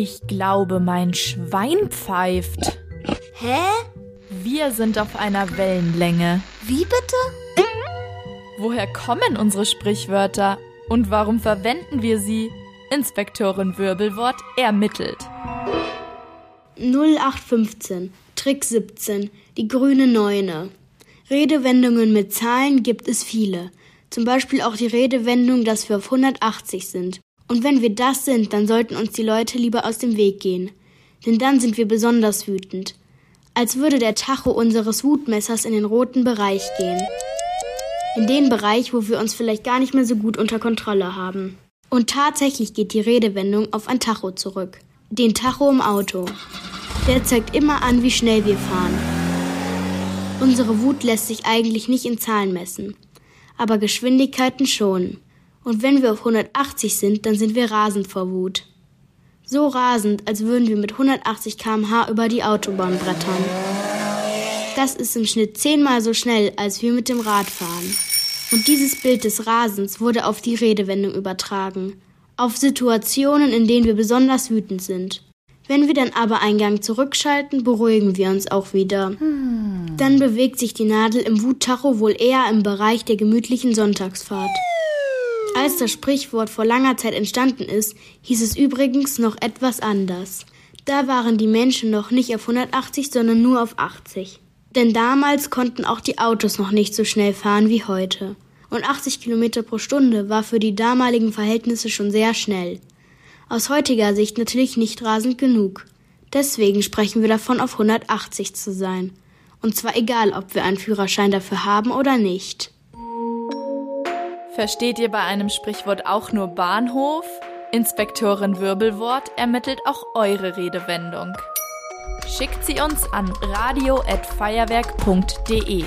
Ich glaube, mein Schwein pfeift. Hä? Wir sind auf einer Wellenlänge. Wie bitte? Woher kommen unsere Sprichwörter und warum verwenden wir sie? Inspektorin Wirbelwort ermittelt. 0815, Trick 17, die grüne Neune. Redewendungen mit Zahlen gibt es viele. Zum Beispiel auch die Redewendung, dass wir auf 180 sind. Und wenn wir das sind, dann sollten uns die Leute lieber aus dem Weg gehen. Denn dann sind wir besonders wütend. Als würde der Tacho unseres Wutmessers in den roten Bereich gehen. In den Bereich, wo wir uns vielleicht gar nicht mehr so gut unter Kontrolle haben. Und tatsächlich geht die Redewendung auf ein Tacho zurück. Den Tacho im Auto. Der zeigt immer an, wie schnell wir fahren. Unsere Wut lässt sich eigentlich nicht in Zahlen messen, aber Geschwindigkeiten schon. Und wenn wir auf 180 sind, dann sind wir rasend vor Wut. So rasend, als würden wir mit 180 km/h über die Autobahn brettern. Das ist im Schnitt zehnmal so schnell, als wir mit dem Rad fahren. Und dieses Bild des Rasens wurde auf die Redewendung übertragen. Auf Situationen, in denen wir besonders wütend sind. Wenn wir dann aber einen Gang zurückschalten, beruhigen wir uns auch wieder. Dann bewegt sich die Nadel im Wuttacho wohl eher im Bereich der gemütlichen Sonntagsfahrt. Als das Sprichwort vor langer Zeit entstanden ist, hieß es übrigens noch etwas anders. Da waren die Menschen noch nicht auf 180, sondern nur auf 80. Denn damals konnten auch die Autos noch nicht so schnell fahren wie heute. Und 80 Kilometer pro Stunde war für die damaligen Verhältnisse schon sehr schnell. Aus heutiger Sicht natürlich nicht rasend genug. Deswegen sprechen wir davon, auf 180 zu sein. Und zwar egal, ob wir einen Führerschein dafür haben oder nicht. Versteht ihr bei einem Sprichwort auch nur Bahnhof? Inspektorin Wirbelwort ermittelt auch eure Redewendung. Schickt sie uns an radio@feuerwerk.de.